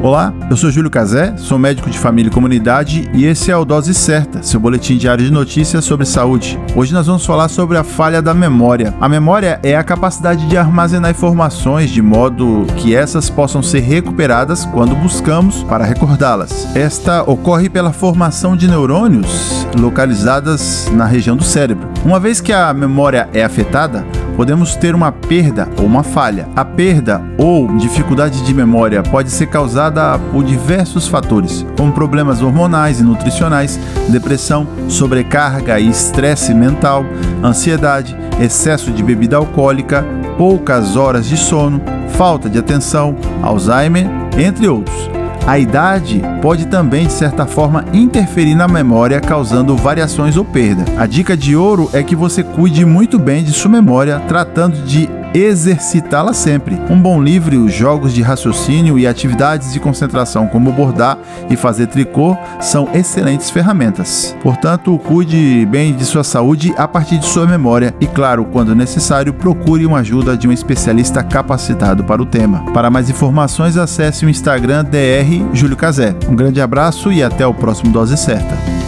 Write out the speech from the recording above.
Olá, eu sou Júlio Cazé, sou médico de família e comunidade e esse é o Dose Certa, seu boletim diário de notícias sobre saúde. Hoje nós vamos falar sobre a falha da memória. A memória é a capacidade de armazenar informações de modo que essas possam ser recuperadas quando buscamos para recordá-las. Esta ocorre pela formação de neurônios localizadas na região do cérebro. Uma vez que a memória é afetada, podemos ter uma perda ou uma falha. A perda ou dificuldade de memória pode ser causada por diversos fatores, como problemas hormonais e nutricionais, depressão, sobrecarga e estresse mental, ansiedade, excesso de bebida alcoólica, poucas horas de sono, falta de atenção, Alzheimer, entre outros. A idade pode também, de certa forma, interferir na memória, causando variações ou perda. A dica de ouro é que você cuide muito bem de sua memória, tratando de exercitá-la sempre. Um bom livro, jogos de raciocínio e atividades de concentração como bordar e fazer tricô são excelentes ferramentas. Portanto, cuide bem de sua saúde a partir de sua memória e, claro, quando necessário, procure uma ajuda de um especialista capacitado para o tema. Para mais informações, acesse o Instagram DR Júlio Cazé. Um grande abraço e até o próximo Dose Certa.